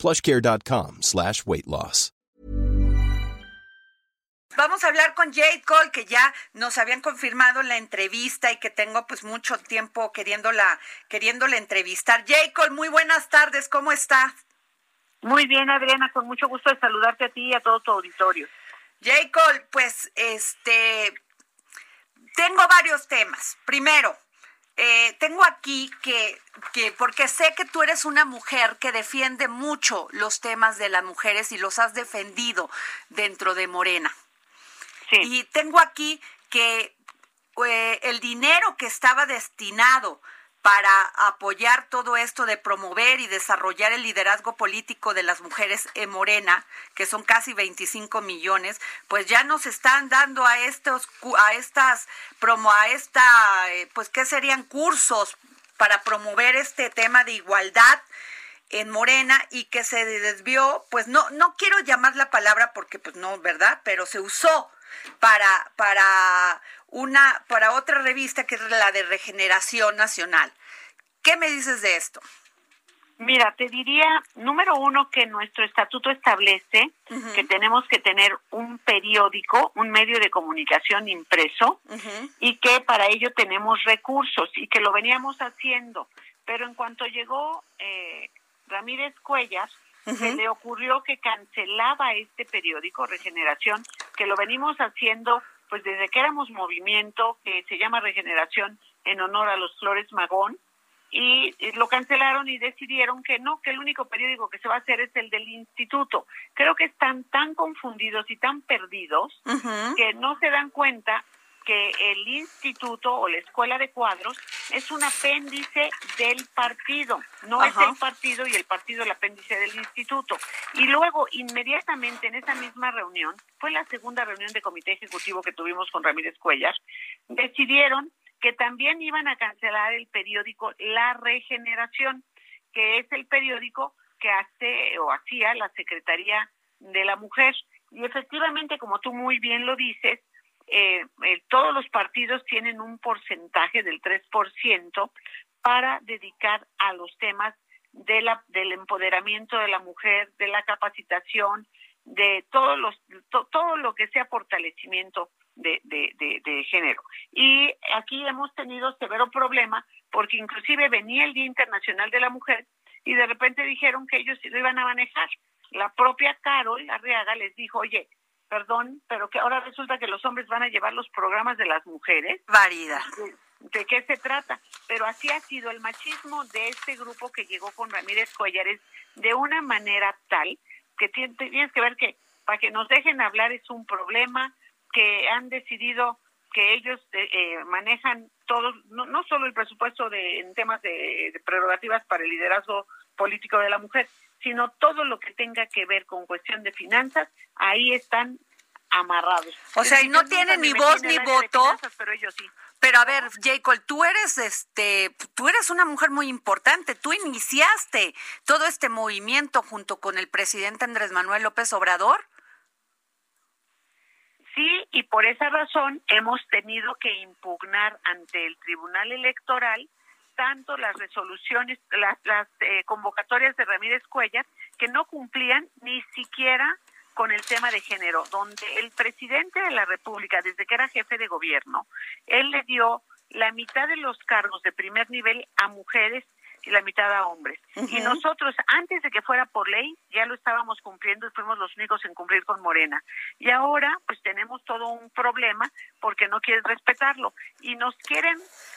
plushcare.com slash weight loss. Vamos a hablar con Jade Cole, que ya nos habían confirmado la entrevista y que tengo pues mucho tiempo queriéndola, queriéndola entrevistar. Jade Cole, muy buenas tardes, ¿cómo está? Muy bien, Adriana, con mucho gusto de saludarte a ti y a todo tu auditorio. Jade Cole, pues este, tengo varios temas. Primero, eh, tengo aquí que, que, porque sé que tú eres una mujer que defiende mucho los temas de las mujeres y los has defendido dentro de Morena. Y tengo aquí que eh, el dinero que estaba destinado para apoyar todo esto de promover y desarrollar el liderazgo político de las mujeres en Morena, que son casi 25 millones, pues ya nos están dando a estos a estas promo a esta eh, pues qué serían cursos para promover este tema de igualdad en Morena y que se desvió, pues no no quiero llamar la palabra porque pues no, ¿verdad? Pero se usó para, para, una, para otra revista que es la de Regeneración Nacional. ¿Qué me dices de esto? Mira, te diría, número uno, que nuestro estatuto establece que tenemos que tener un periódico, un medio de comunicación impreso y que para ello tenemos recursos y que lo veníamos haciendo. Pero en cuanto llegó eh, Ramírez Cuellas, se le ocurrió que cancelaba este periódico, Regeneración, que lo venimos haciendo pues desde que éramos movimiento, que se llama Regeneración en honor a los Flores Magón, y lo cancelaron y decidieron que no, que el único periódico que se va a hacer es el del instituto. Creo que están tan confundidos y tan perdidos que no se dan cuenta que el instituto o la escuela de cuadros es un apéndice del partido, no es el partido y el partido el apéndice del instituto. Y luego, inmediatamente en esa misma reunión, fue la segunda reunión de comité ejecutivo que tuvimos con Ramírez Cuellar, decidieron que también iban a cancelar el periódico La Regeneración, que es el periódico que hace o hacía la Secretaría de la Mujer. Y efectivamente, como tú muy bien lo dices, eh, eh, todos los partidos tienen un porcentaje del 3% para dedicar a los temas de la, del empoderamiento de la mujer, de la capacitación, de todos los, todo lo que sea fortalecimiento de, de, de, género. Y aquí hemos tenido severo problema porque inclusive venía el Día Internacional de la Mujer y de repente dijeron que ellos lo iban a manejar. La propia Carol Arriaga les dijo, oye, perdón, pero que ahora resulta que los hombres van a llevar los programas de las mujeres. Varida. ¿De, qué se trata? Pero así ha sido el machismo de este grupo que llegó con Ramírez Collares de una manera tal que tienes que ver que para que nos dejen hablar es un problema, que han decidido que ellos eh, eh, manejan todo, no, no, solo el presupuesto de, en temas de, de prerrogativas para el liderazgo político de la mujer, sino todo lo que tenga que ver con cuestión de finanzas, ahí están amarrados. O sea, y no tienen ni voz ni voto. pero ellos sí. Pero a ver, Jacob, tú eres este, tú eres una mujer muy importante. Tú iniciaste todo este movimiento junto con el presidente Andrés Manuel López Obrador. Sí, y por esa razón hemos tenido que impugnar ante el Tribunal Electoral tanto las resoluciones, las, las eh, convocatorias de Ramírez Cuellar, que no cumplían ni siquiera con el tema de género, donde el presidente de la República, desde que era jefe de gobierno, él le dio la mitad de los cargos de primer nivel a mujeres y la mitad a hombres. Y nosotros, antes de que fuera por ley, ya lo estábamos cumpliendo y fuimos los únicos en cumplir con Morena. Y ahora, pues tenemos todo un problema porque no quieren respetarlo. Y nos quieren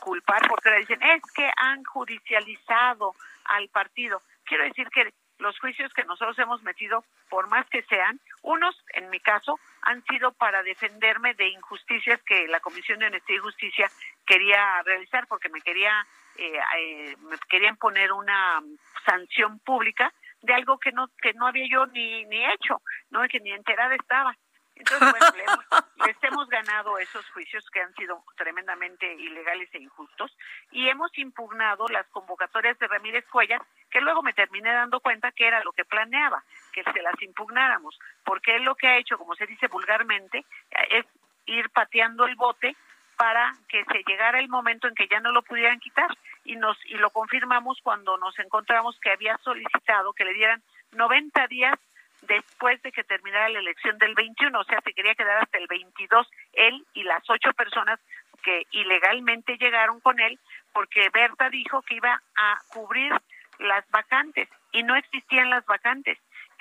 culpar porque le dicen, es que han judicializado al partido. Quiero decir que los juicios que nosotros hemos metido, por más que sean, unos, en mi caso, han sido para defenderme de injusticias que la Comisión de Honestidad y Justicia quería realizar porque me quería eh, eh, me querían poner una sanción pública de algo que no que no había yo ni ni hecho, no que ni enterada estaba. Entonces, bueno, les hemos ganado esos juicios que han sido tremendamente ilegales e injustos y hemos impugnado las convocatorias de Ramírez Cuellar, que luego me terminé dando cuenta que era lo que planeaba, que se las impugnáramos, porque él lo que ha hecho, como se dice vulgarmente, es ir pateando el bote para que se llegara el momento en que ya no lo pudieran quitar. Y nos y lo confirmamos cuando nos encontramos que había solicitado que le dieran 90 días después de que terminara la elección del 21, o sea, se quería quedar hasta el 22 él y las ocho personas que ilegalmente llegaron con él, porque Berta dijo que iba a cubrir las vacantes y no existían las vacantes,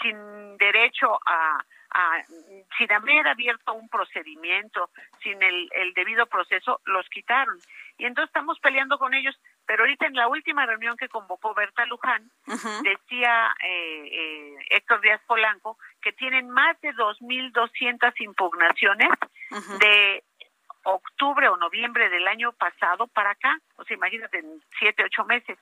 sin derecho a, sin haber abierto un procedimiento, sin el, el debido proceso, los quitaron. Y entonces estamos peleando con ellos pero ahorita en la última reunión que convocó Berta Luján, decía eh, eh, Héctor Díaz Polanco que tienen más de 2.200 impugnaciones de octubre o noviembre del año pasado para acá. O sea, imagínate, en siete, ocho meses.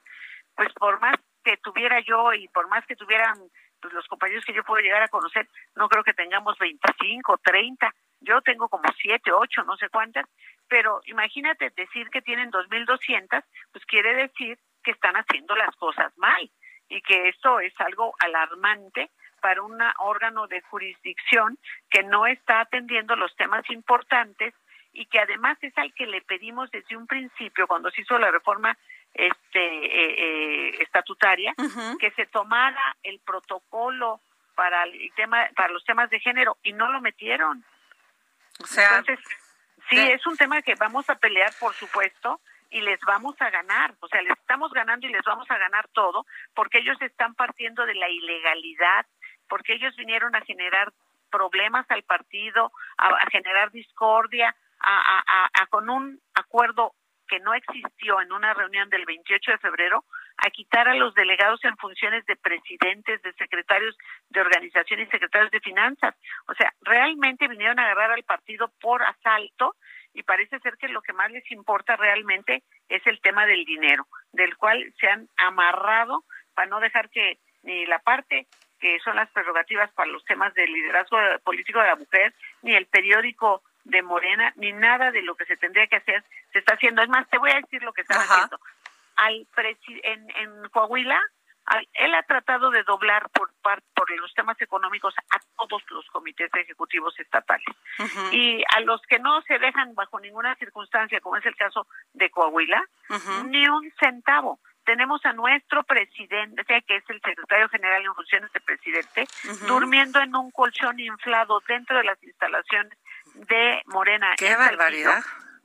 Pues por más que tuviera yo y por más que tuvieran pues, los compañeros que yo puedo llegar a conocer, no creo que tengamos 25, 30. Yo tengo como siete, ocho, no sé cuántas, pero imagínate decir que tienen 2.200, pues quiere decir que están haciendo las cosas mal y que esto es algo alarmante para un órgano de jurisdicción que no está atendiendo los temas importantes y que además es al que le pedimos desde un principio cuando se hizo la reforma este eh, eh, estatutaria que se tomara el protocolo para el tema para los temas de género y no lo metieron o sea entonces Sí, es un tema que vamos a pelear, por supuesto, y les vamos a ganar. O sea, les estamos ganando y les vamos a ganar todo, porque ellos están partiendo de la ilegalidad, porque ellos vinieron a generar problemas al partido, a, generar discordia, a, a, con un acuerdo que no existió en una reunión del 28 de febrero, a quitar a los delegados en funciones de presidentes, de secretarios de organización y secretarios de finanzas. O sea, realmente vinieron a agarrar al partido por asalto y parece ser que lo que más les importa realmente es el tema del dinero, del cual se han amarrado para no dejar que ni la parte que son las prerrogativas para los temas del liderazgo político de la mujer, ni el periódico de Morena, ni nada de lo que se tendría que hacer se está haciendo. Es más, te voy a decir lo que están haciendo al en, en Coahuila, él ha tratado de doblar por, por los temas económicos a todos los comités ejecutivos estatales. Y a los que no se dejan bajo ninguna circunstancia, como es el caso de Coahuila, ni un centavo. Tenemos a nuestro presidente, que es el secretario general en funciones de presidente, durmiendo en un colchón inflado dentro de las instalaciones de Morena. ¡Qué barbaridad!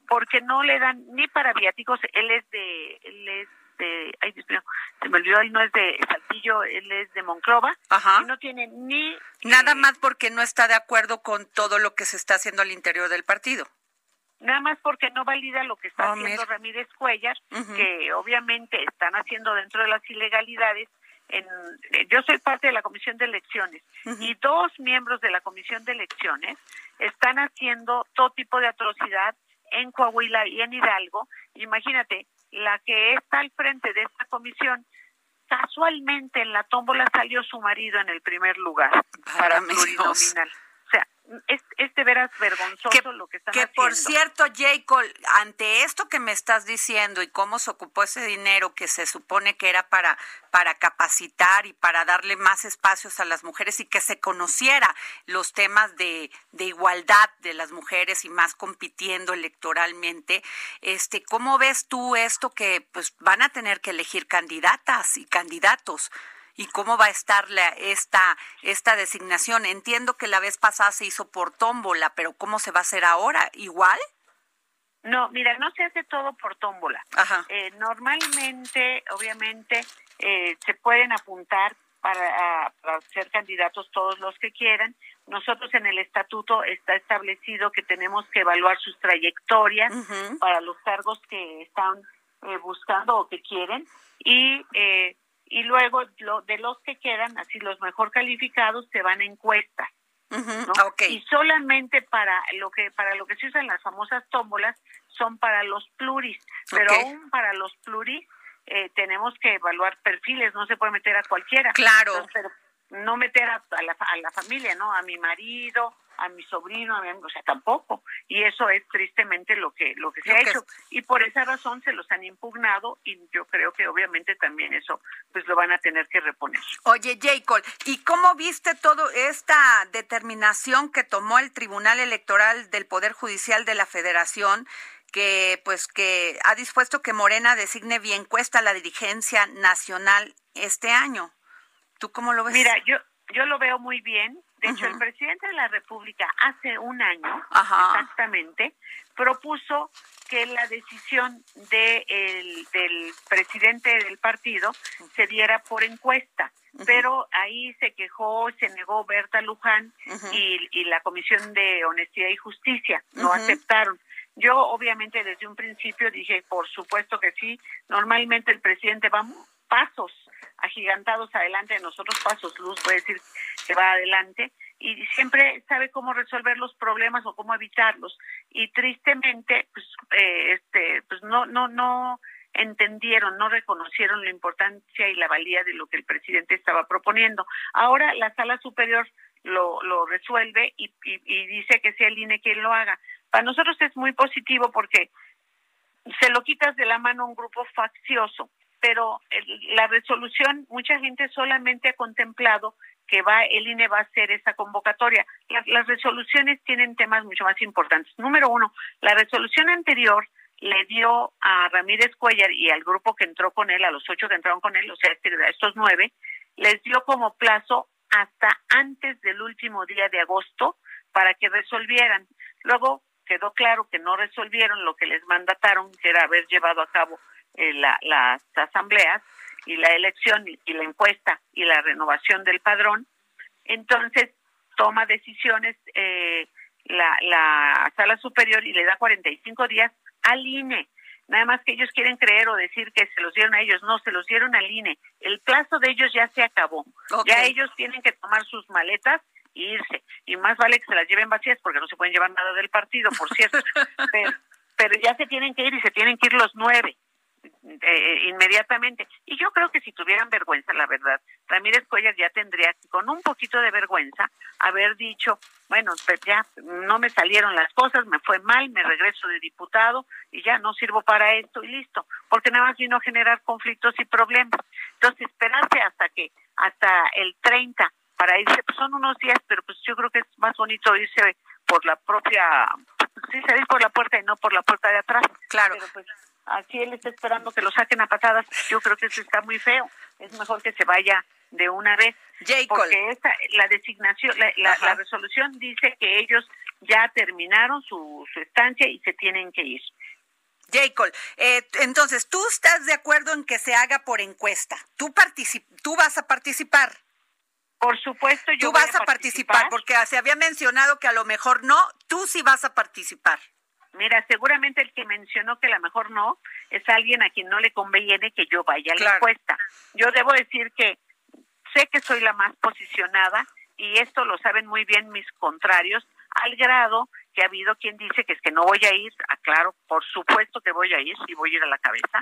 porque no le dan ni para viáticos, él es de, él es de, ay Dios mío, se me olvidó, él no es de Saltillo, él es de Monclova, y no tiene ni... Nada más porque no está de acuerdo con todo lo que se está haciendo al interior del partido. Nada más porque no valida lo que está oh, haciendo Ramírez Cuellar, que obviamente están haciendo dentro de las ilegalidades, en, eh, yo soy parte de la comisión de elecciones y dos miembros de la comisión de elecciones están haciendo todo tipo de atrocidad en Coahuila y en Hidalgo, imagínate, la que está al frente de esta comisión, casualmente en la tómbola salió su marido en el primer lugar. Para plurinominal es, es de veras vergonzoso lo que están que por cierto, Jacob, ante esto que me estás diciendo y cómo se ocupó ese dinero que se supone que era para, para capacitar y para darle más espacios a las mujeres y que se conociera los temas de, de igualdad de las mujeres y más compitiendo electoralmente, este, ¿cómo ves tú esto que pues van a tener que elegir candidatas y candidatos? Y cómo va a estar la, esta, esta designación. Entiendo que la vez pasada se hizo por tómbola, pero ¿cómo se va a hacer ahora? ¿Igual? No, mira, no se hace todo por tómbola. Eh, normalmente, obviamente, eh, se pueden apuntar para, ser candidatos todos los que quieran. Nosotros en el estatuto está establecido que tenemos que evaluar sus trayectorias para los cargos que están eh, buscando o que quieren y eh, y luego lo, de los que quedan, así los mejor calificados, se van a encuestas. Y solamente para lo que para lo que se usan las famosas tómbolas son para los pluris, pero aún para los pluris eh, tenemos que evaluar perfiles, no se puede meter a cualquiera. Claro. pero no meter a, la, a la familia, ¿no? A mi marido, a mi sobrino, a mi o sea, tampoco. Y eso es tristemente lo que lo que se ha hecho. Y por esa razón se los han impugnado y yo creo que obviamente también eso pues lo van a tener que reponer. Oye, Jacob, ¿y cómo viste todo esta determinación que tomó el Tribunal Electoral del Poder Judicial de la Federación? que pues que ha dispuesto que Morena designe bien cuesta la dirigencia nacional este año. ¿Tú cómo lo ves? Mira, yo yo lo veo muy bien de hecho, el presidente de la República hace un año exactamente propuso que la decisión de del presidente del partido se diera por encuesta, pero ahí se quejó, se negó Berta Luján y, y, la Comisión de Honestidad y Justicia, no aceptaron. Yo obviamente desde un principio dije, por supuesto que sí, normalmente el presidente va pasos agigantados adelante de nosotros, pasos luz, puede decir que va adelante, y siempre sabe cómo resolver los problemas o cómo evitarlos. Y tristemente, pues, eh, este, pues no, no, no entendieron, no reconocieron la importancia y la valía de lo que el presidente estaba proponiendo. Ahora la sala superior lo, lo resuelve y, y dice que sea el INE quien lo haga. Para nosotros es muy positivo porque se lo quitas de la mano a un grupo faccioso pero la resolución, mucha gente solamente ha contemplado que va el INE va a hacer esa convocatoria. Las, resoluciones tienen temas mucho más importantes. Número uno, la resolución anterior le dio a Ramírez Cuellar y al grupo que entró con él, a los ocho que entraron con él, o sea, este, a estos nueve, les dio como plazo hasta antes del último día de agosto para que resolvieran. Luego quedó claro que no resolvieron lo que les mandataron, que era haber llevado a cabo eh, las asambleas y la elección y, la encuesta y la renovación del padrón, entonces toma decisiones eh, la, la sala superior y le da 45 días al INE. Nada más que ellos quieren creer o decir que se los dieron a ellos. No, se los dieron al INE. El plazo de ellos ya se acabó. Ya ellos tienen que tomar sus maletas e irse. Y más vale que se las lleven vacías porque no se pueden llevar nada del partido, por cierto. pero, pero ya se tienen que ir y se tienen que ir los nueve. Eh, inmediatamente. Y yo creo que si tuvieran vergüenza, la verdad, Ramírez Cuellar ya tendría, con un poquito de vergüenza, haber dicho, bueno, pues ya no me salieron las cosas, me fue mal, me regreso de diputado y ya no sirvo para esto y listo, porque nada más vino a generar conflictos y problemas. Entonces, esperarse hasta que, hasta el 30 para irse, pues son unos días, pero pues yo creo que es más bonito irse por la propia, sí, salir por la puerta y no por la puerta de atrás. Claro. Pero pues Así él está esperando que lo saquen a patadas. Yo creo que eso está muy feo. Es mejor que se vaya de una vez. Porque esta, la designación, la, resolución dice que ellos ya terminaron su, su estancia y se tienen que ir. Jacob, eh, entonces, ¿tú estás de acuerdo en que se haga por encuesta? ¿Tú, tú vas a participar? Por supuesto, yo Tú vas a, participar, porque se había mencionado que a lo mejor no, tú sí vas a participar. Mira, seguramente el que mencionó que a lo mejor no es alguien a quien no le conviene que yo vaya a la encuesta. Yo debo decir que sé que soy la más posicionada y esto lo saben muy bien mis contrarios, al grado que ha habido quien dice que es que no voy a ir, aclaro, por supuesto que voy a ir y voy a ir a la cabeza.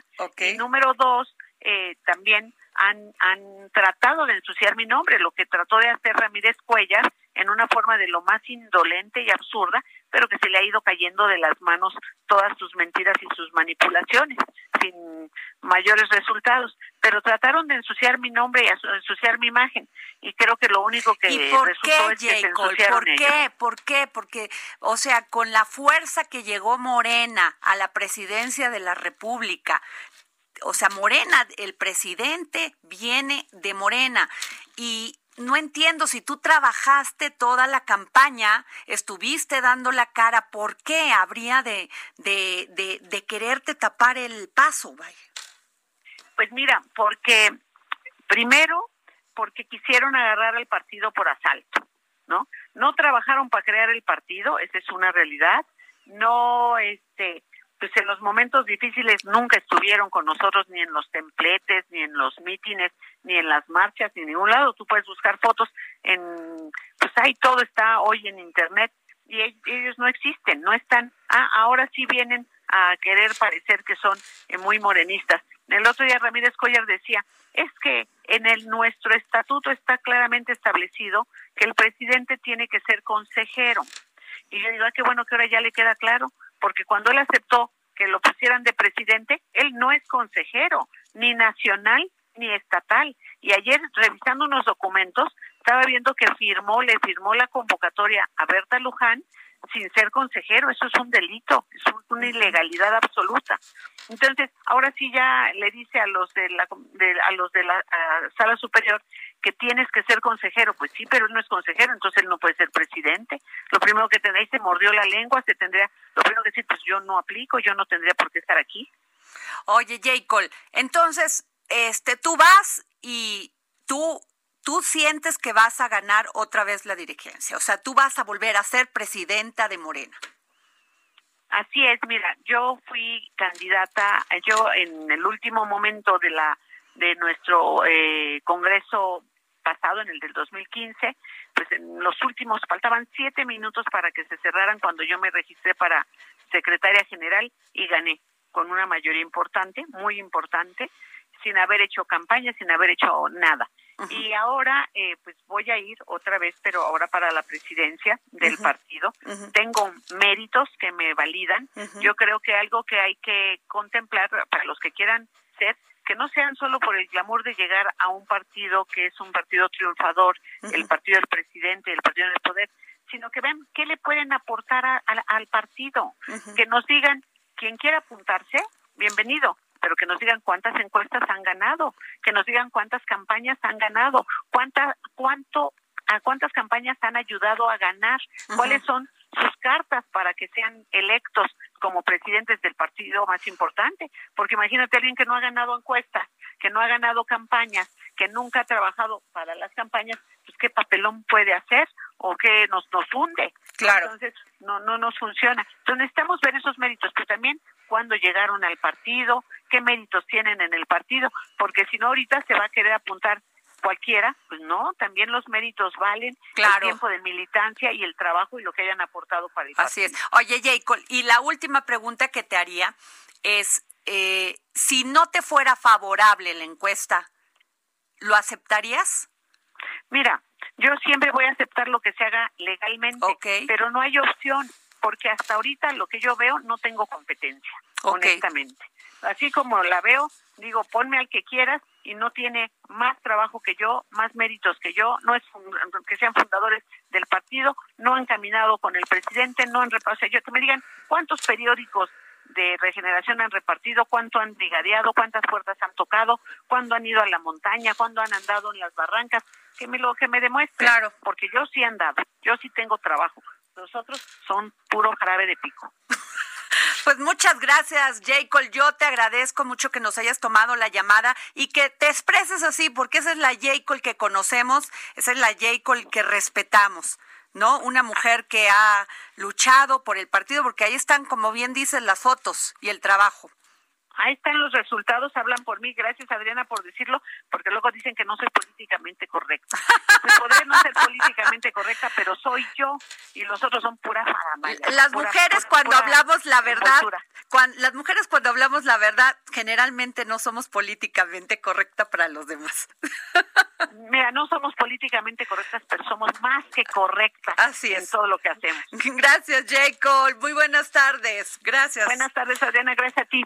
Y número dos, eh, también han, han tratado de ensuciar mi nombre, lo que trató de hacer Ramírez Cuellar en una forma de lo más indolente y absurda, pero que se le ha ido cayendo de las manos todas sus mentiras y sus manipulaciones, sin mayores resultados. Pero trataron de ensuciar mi nombre y ensuciar mi imagen, y creo que lo único que resultó es que se ensuciaron ¿Por qué? ¿Por qué? Porque, o sea, con la fuerza que llegó Morena a la presidencia de la República, o sea, Morena, el presidente viene de Morena y no entiendo si tú trabajaste toda la campaña, estuviste dando la cara, ¿por qué habría de, de, de, quererte tapar el paso? Pues mira, porque primero, porque quisieron agarrar al partido por asalto, ¿no? No trabajaron para crear el partido, esa es una realidad. No, este, pues en los momentos difíciles nunca estuvieron con nosotros ni en los templetes, ni en los mítines, ni en las marchas, ni en ningún lado. Tú puedes buscar fotos en, pues ahí todo está hoy en internet y ellos no existen, no están. Ah, ahora sí vienen a querer parecer que son eh, muy morenistas. El otro día Ramírez Collar decía, es que en el nuestro estatuto está claramente establecido que el presidente tiene que ser consejero. Y yo digo, ah, qué bueno que ahora ya le queda claro, porque cuando él aceptó que lo pusieran de presidente, él no es consejero, ni nacional ni estatal. Y ayer, revisando unos documentos, estaba viendo que firmó, le firmó la convocatoria a Berta Luján sin ser consejero. Eso es un delito, es una ilegalidad absoluta. Entonces, ahora sí ya le dice a los de la, a los de la sala superior que tienes que ser consejero. Pues sí, pero él no es consejero, entonces él no puede ser presidente. Lo primero que tendría, se mordió la lengua, se tendría, lo primero que decir, pues yo no aplico, yo no tendría por qué estar aquí. Oye, Jacob, entonces, este, tú vas y tú tú sientes que vas a ganar otra vez la dirigencia, o sea, tú vas a volver a ser presidenta de Morena. Así es, mira, yo fui candidata, yo en el último momento de la de nuestro eh, congreso pasado, en el del 2015, pues en los últimos faltaban siete minutos para que se cerraran cuando yo me registré para secretaria general y gané con una mayoría importante, muy importante, sin haber hecho campaña, sin haber hecho nada. Y ahora, eh, pues voy a ir otra vez, pero ahora para la presidencia del partido. Tengo méritos que me validan. Yo creo que algo que hay que contemplar para los que quieran ser, que no sean solo por el glamour de llegar a un partido que es un partido triunfador, el partido del presidente, el partido del poder, sino que vean qué le pueden aportar al partido, que nos digan, quien quiera apuntarse, bienvenido, pero que nos digan cuántas encuestas han ganado, que nos digan cuántas campañas han ganado, cuánta, cuánto, a cuántas campañas han ayudado a ganar, cuáles son sus cartas para que sean electos como presidentes del partido más importante. Porque imagínate a alguien que no ha ganado encuestas, que no ha ganado campañas, que nunca ha trabajado para las campañas, pues qué papelón puede hacer o qué nos nos hunde. Claro. Entonces no no nos funciona. Entonces necesitamos ver esos méritos, pero también cuándo llegaron al partido, qué méritos tienen en el partido, porque si no ahorita se va a querer apuntar cualquiera, pues no, también los méritos valen, el tiempo de militancia y el trabajo y lo que hayan aportado para el Así es. Oye, Jacob, y la última pregunta que te haría es, eh, si no te fuera favorable la encuesta, ¿lo aceptarías? Mira, yo siempre voy a aceptar lo que se haga legalmente, pero no hay opción porque hasta ahorita lo que yo veo no tengo competencia, honestamente. Así como la veo, digo, ponme al que quieras y no tiene más trabajo que yo, más méritos que yo, no es que sean fundadores del partido, no han caminado con el presidente, no han repartido, yo que me digan cuántos periódicos de regeneración han repartido, cuánto han brigadeado, cuántas puertas han tocado, cuándo han ido a la montaña, cuándo han andado en las barrancas, que me lo que me demuestre, claro. porque yo sí he andado, yo sí tengo trabajo, nosotros son puro jarabe de pico. Pues muchas gracias, Jacob. Yo te agradezco mucho que nos hayas tomado la llamada y que te expreses así, porque esa es la Jacob que conocemos, esa es la Jacob que respetamos. ¿no? Una mujer que ha luchado por el partido, porque ahí están, como bien dicen, las fotos y el trabajo. Ahí están los resultados, hablan por mí. Gracias, Adriana, por decirlo, porque luego dicen que no soy políticamente correcta. podré no ser políticamente correcta, pero soy yo y los otros son pura faramaya. Las mujeres cuando hablamos la verdad, cuando, las mujeres cuando hablamos la verdad, generalmente no somos políticamente correctas para los demás. Mira, no somos políticamente correctas, pero somos más que correctas Así en todo lo que hacemos. Gracias, Jacob. Muy buenas tardes. Gracias. Buenas tardes, Adriana. Gracias a ti.